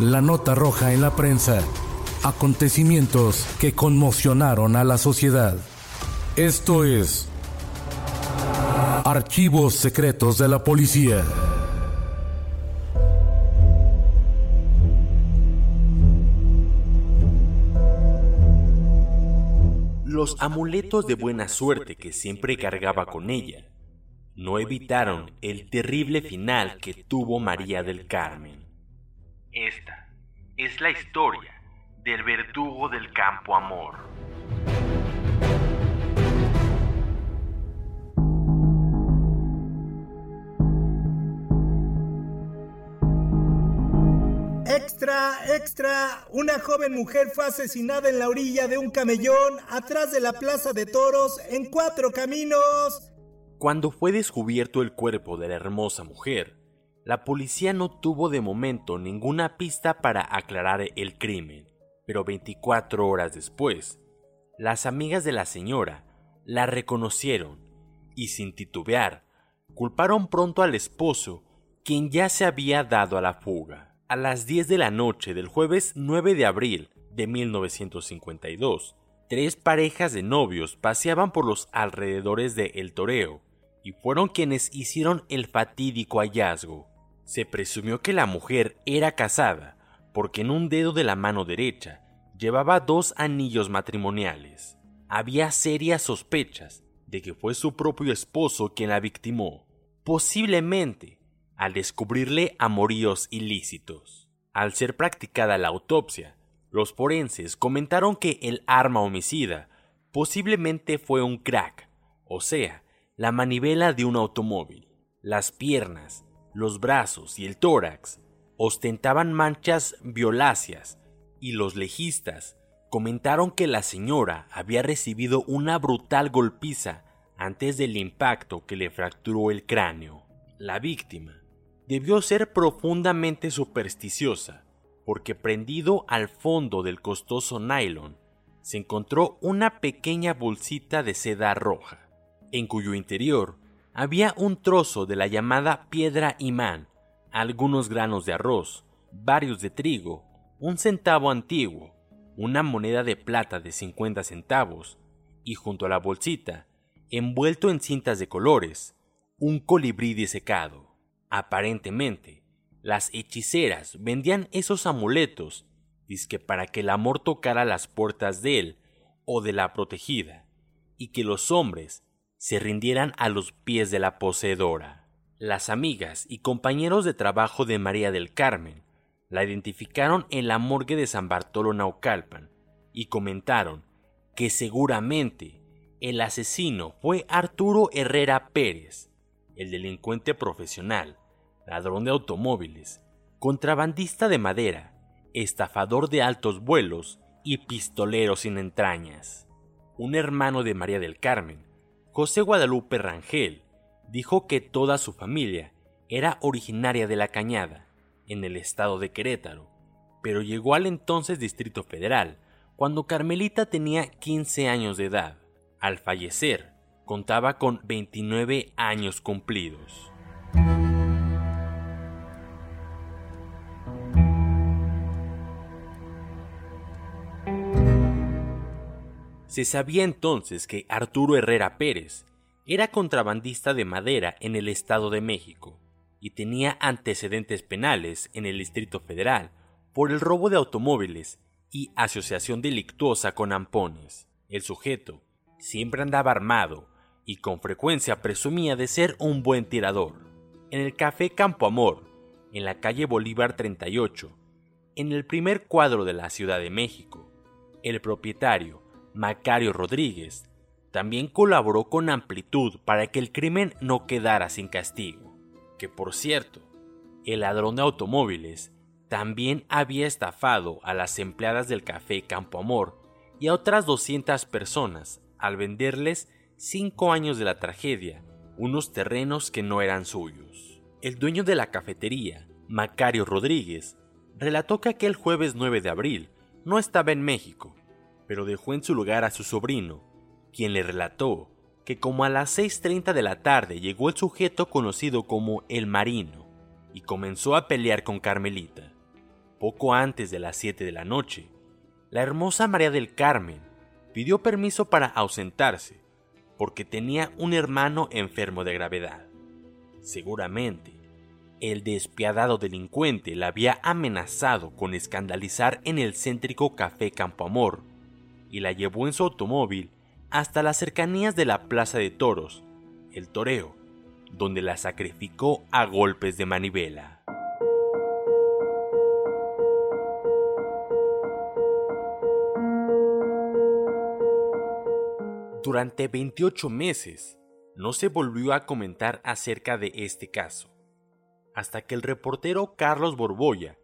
La nota roja en la prensa. Acontecimientos que conmocionaron a la sociedad. Esto es Archivos Secretos de la Policía. Los amuletos de buena suerte que siempre cargaba con ella no evitaron el terrible final que tuvo María del Carmen. Esta es la historia del verdugo del campo amor. Extra, extra, una joven mujer fue asesinada en la orilla de un camellón atrás de la plaza de toros en cuatro caminos. Cuando fue descubierto el cuerpo de la hermosa mujer, la policía no tuvo de momento ninguna pista para aclarar el crimen, pero 24 horas después, las amigas de la señora la reconocieron y sin titubear, culparon pronto al esposo, quien ya se había dado a la fuga. A las 10 de la noche del jueves 9 de abril de 1952, tres parejas de novios paseaban por los alrededores de El Toreo y fueron quienes hicieron el fatídico hallazgo. Se presumió que la mujer era casada porque en un dedo de la mano derecha llevaba dos anillos matrimoniales. Había serias sospechas de que fue su propio esposo quien la victimó, posiblemente al descubrirle amoríos ilícitos. Al ser practicada la autopsia, los forenses comentaron que el arma homicida posiblemente fue un crack, o sea, la manivela de un automóvil. Las piernas, los brazos y el tórax ostentaban manchas violáceas y los legistas comentaron que la señora había recibido una brutal golpiza antes del impacto que le fracturó el cráneo. La víctima debió ser profundamente supersticiosa, porque prendido al fondo del costoso nylon se encontró una pequeña bolsita de seda roja, en cuyo interior había un trozo de la llamada piedra imán, algunos granos de arroz, varios de trigo, un centavo antiguo, una moneda de plata de 50 centavos y junto a la bolsita, envuelto en cintas de colores, un colibrí disecado. Aparentemente, las hechiceras vendían esos amuletos dizque para que el amor tocara las puertas de él o de la protegida, y que los hombres se rindieran a los pies de la poseedora. Las amigas y compañeros de trabajo de María del Carmen la identificaron en la morgue de San Bartolo Naucalpan y comentaron que seguramente el asesino fue Arturo Herrera Pérez, el delincuente profesional, ladrón de automóviles, contrabandista de madera, estafador de altos vuelos y pistolero sin entrañas. Un hermano de María del Carmen, José Guadalupe Rangel, dijo que toda su familia era originaria de La Cañada, en el estado de Querétaro, pero llegó al entonces Distrito Federal cuando Carmelita tenía 15 años de edad. Al fallecer, contaba con 29 años cumplidos. Se sabía entonces que Arturo Herrera Pérez era contrabandista de madera en el Estado de México y tenía antecedentes penales en el Distrito Federal por el robo de automóviles y asociación delictuosa con ampones. El sujeto siempre andaba armado y con frecuencia presumía de ser un buen tirador. En el Café Campo Amor, en la calle Bolívar 38, en el primer cuadro de la Ciudad de México, el propietario, Macario Rodríguez, también colaboró con amplitud para que el crimen no quedara sin castigo. Que por cierto, el ladrón de automóviles también había estafado a las empleadas del café Campo Amor y a otras 200 personas al venderles cinco años de la tragedia unos terrenos que no eran suyos. El dueño de la cafetería, Macario Rodríguez, relató que aquel jueves 9 de abril no estaba en México, pero dejó en su lugar a su sobrino, quien le relató que como a las 6.30 de la tarde llegó el sujeto conocido como el Marino y comenzó a pelear con Carmelita. Poco antes de las 7 de la noche, la hermosa María del Carmen pidió permiso para ausentarse porque tenía un hermano enfermo de gravedad. Seguramente, el despiadado delincuente la había amenazado con escandalizar en el céntrico Café Campo Amor y la llevó en su automóvil hasta las cercanías de la Plaza de Toros, el toreo, donde la sacrificó a golpes de manivela. Durante 28 meses no se volvió a comentar acerca de este caso, hasta que el reportero Carlos Borbolla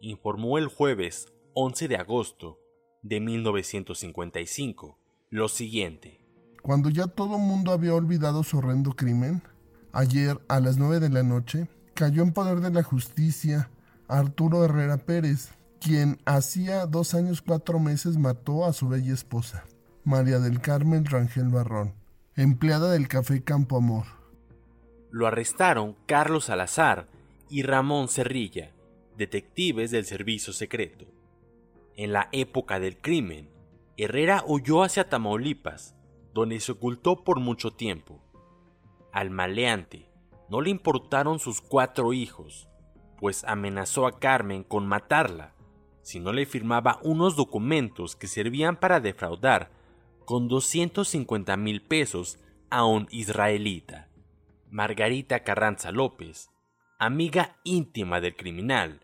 informó el jueves 11 de agosto de 1955 lo siguiente. Cuando ya todo mundo había olvidado su horrendo crimen, ayer a las 9 de la noche cayó en poder de la justicia Arturo Herrera Pérez, quien hacía dos años cuatro meses mató a su bella esposa. María del Carmen Rangel Barrón, empleada del Café Campo Amor. Lo arrestaron Carlos Salazar y Ramón Cerrilla, detectives del servicio secreto. En la época del crimen, Herrera huyó hacia Tamaulipas, donde se ocultó por mucho tiempo. Al maleante no le importaron sus cuatro hijos, pues amenazó a Carmen con matarla si no le firmaba unos documentos que servían para defraudar con 250 mil pesos a un israelita. Margarita Carranza López, amiga íntima del criminal,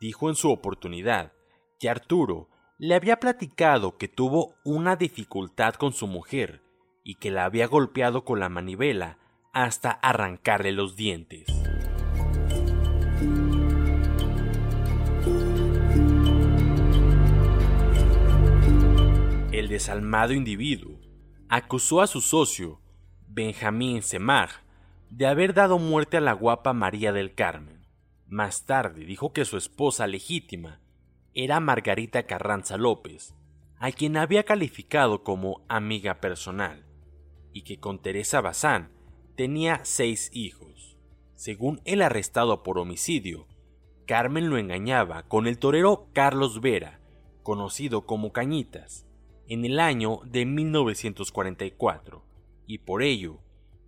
dijo en su oportunidad que Arturo le había platicado que tuvo una dificultad con su mujer y que la había golpeado con la manivela hasta arrancarle los dientes. El desalmado individuo acusó a su socio, Benjamín Semar, de haber dado muerte a la guapa María del Carmen. Más tarde dijo que su esposa legítima era Margarita Carranza López, a quien había calificado como amiga personal, y que con Teresa Bazán tenía seis hijos. Según el arrestado por homicidio, Carmen lo engañaba con el torero Carlos Vera, conocido como Cañitas, en el año de 1944 y por ello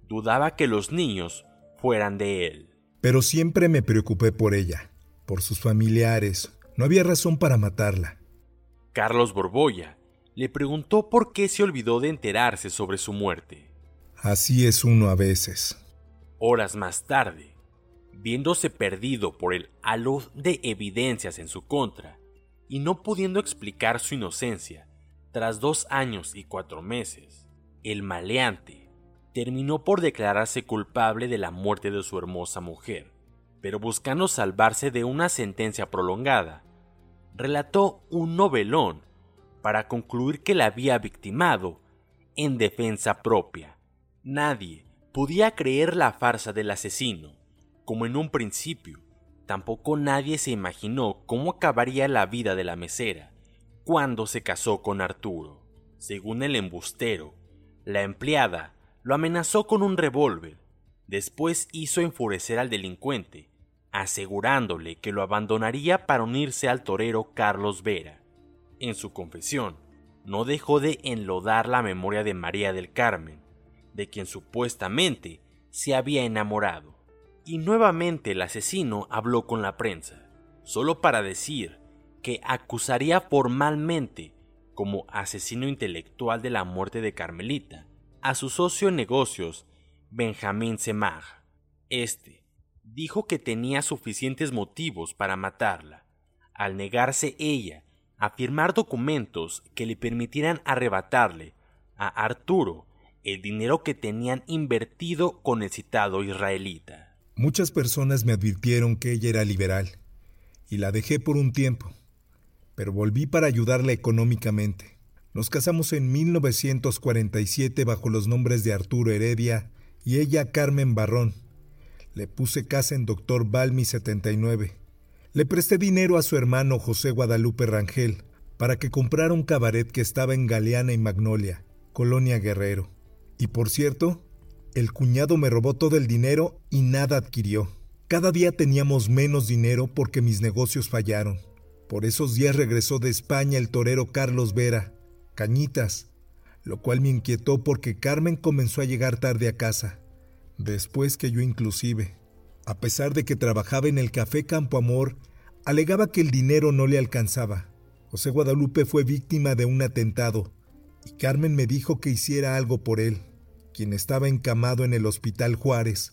dudaba que los niños fueran de él. Pero siempre me preocupé por ella, por sus familiares. No había razón para matarla. Carlos Borbolla le preguntó por qué se olvidó de enterarse sobre su muerte. Así es uno a veces. Horas más tarde, viéndose perdido por el halo de evidencias en su contra y no pudiendo explicar su inocencia, tras dos años y cuatro meses, el maleante terminó por declararse culpable de la muerte de su hermosa mujer, pero buscando salvarse de una sentencia prolongada, relató un novelón para concluir que la había victimado en defensa propia. Nadie podía creer la farsa del asesino, como en un principio. Tampoco nadie se imaginó cómo acabaría la vida de la mesera cuando se casó con Arturo. Según el embustero, la empleada lo amenazó con un revólver. Después hizo enfurecer al delincuente, asegurándole que lo abandonaría para unirse al torero Carlos Vera. En su confesión, no dejó de enlodar la memoria de María del Carmen, de quien supuestamente se había enamorado. Y nuevamente el asesino habló con la prensa, solo para decir que acusaría formalmente como asesino intelectual de la muerte de Carmelita a su socio en negocios, Benjamín Semag. Este dijo que tenía suficientes motivos para matarla, al negarse ella a firmar documentos que le permitieran arrebatarle a Arturo el dinero que tenían invertido con el citado israelita. Muchas personas me advirtieron que ella era liberal, y la dejé por un tiempo, pero volví para ayudarla económicamente. Nos casamos en 1947 bajo los nombres de Arturo Heredia y ella Carmen Barrón. Le puse casa en Doctor Balmi 79. Le presté dinero a su hermano José Guadalupe Rangel para que comprara un cabaret que estaba en Galeana y Magnolia, Colonia Guerrero. Y por cierto, el cuñado me robó todo el dinero y nada adquirió. Cada día teníamos menos dinero porque mis negocios fallaron. Por esos días regresó de España el torero Carlos Vera, Cañitas, lo cual me inquietó porque Carmen comenzó a llegar tarde a casa, después que yo inclusive. A pesar de que trabajaba en el café Campo Amor, alegaba que el dinero no le alcanzaba. José Guadalupe fue víctima de un atentado y Carmen me dijo que hiciera algo por él, quien estaba encamado en el Hospital Juárez,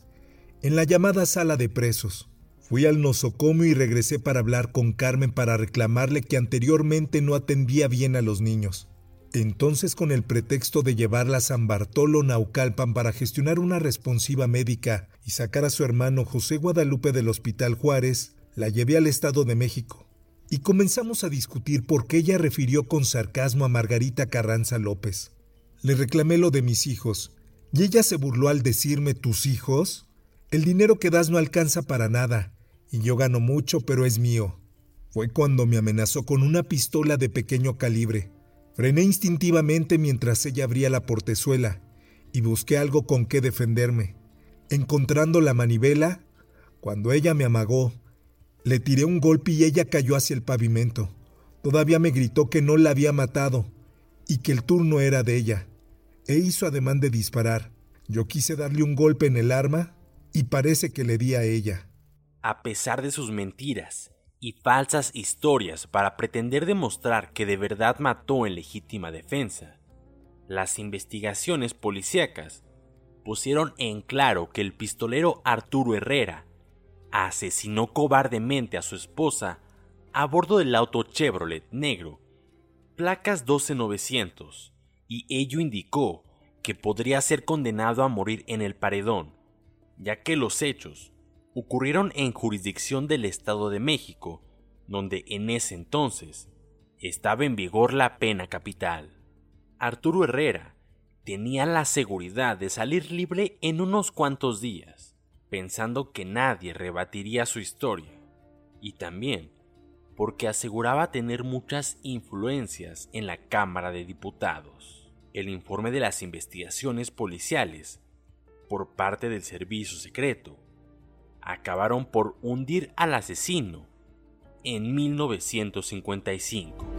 en la llamada sala de presos. Fui al nosocomio y regresé para hablar con Carmen para reclamarle que anteriormente no atendía bien a los niños. Entonces, con el pretexto de llevarla a San Bartolo Naucalpan para gestionar una responsiva médica y sacar a su hermano José Guadalupe del Hospital Juárez, la llevé al Estado de México. Y comenzamos a discutir por qué ella refirió con sarcasmo a Margarita Carranza López. Le reclamé lo de mis hijos, y ella se burló al decirme tus hijos. El dinero que das no alcanza para nada, y yo gano mucho, pero es mío. Fue cuando me amenazó con una pistola de pequeño calibre. Frené instintivamente mientras ella abría la portezuela y busqué algo con qué defenderme. Encontrando la manivela, cuando ella me amagó, le tiré un golpe y ella cayó hacia el pavimento. Todavía me gritó que no la había matado y que el turno era de ella. E hizo ademán de disparar. Yo quise darle un golpe en el arma y parece que le di a ella. A pesar de sus mentiras, y falsas historias para pretender demostrar que de verdad mató en legítima defensa. Las investigaciones policíacas pusieron en claro que el pistolero Arturo Herrera asesinó cobardemente a su esposa a bordo del auto Chevrolet negro, placas 12900, y ello indicó que podría ser condenado a morir en el paredón, ya que los hechos ocurrieron en jurisdicción del Estado de México, donde en ese entonces estaba en vigor la pena capital. Arturo Herrera tenía la seguridad de salir libre en unos cuantos días, pensando que nadie rebatiría su historia, y también porque aseguraba tener muchas influencias en la Cámara de Diputados. El informe de las investigaciones policiales por parte del Servicio Secreto acabaron por hundir al asesino en 1955.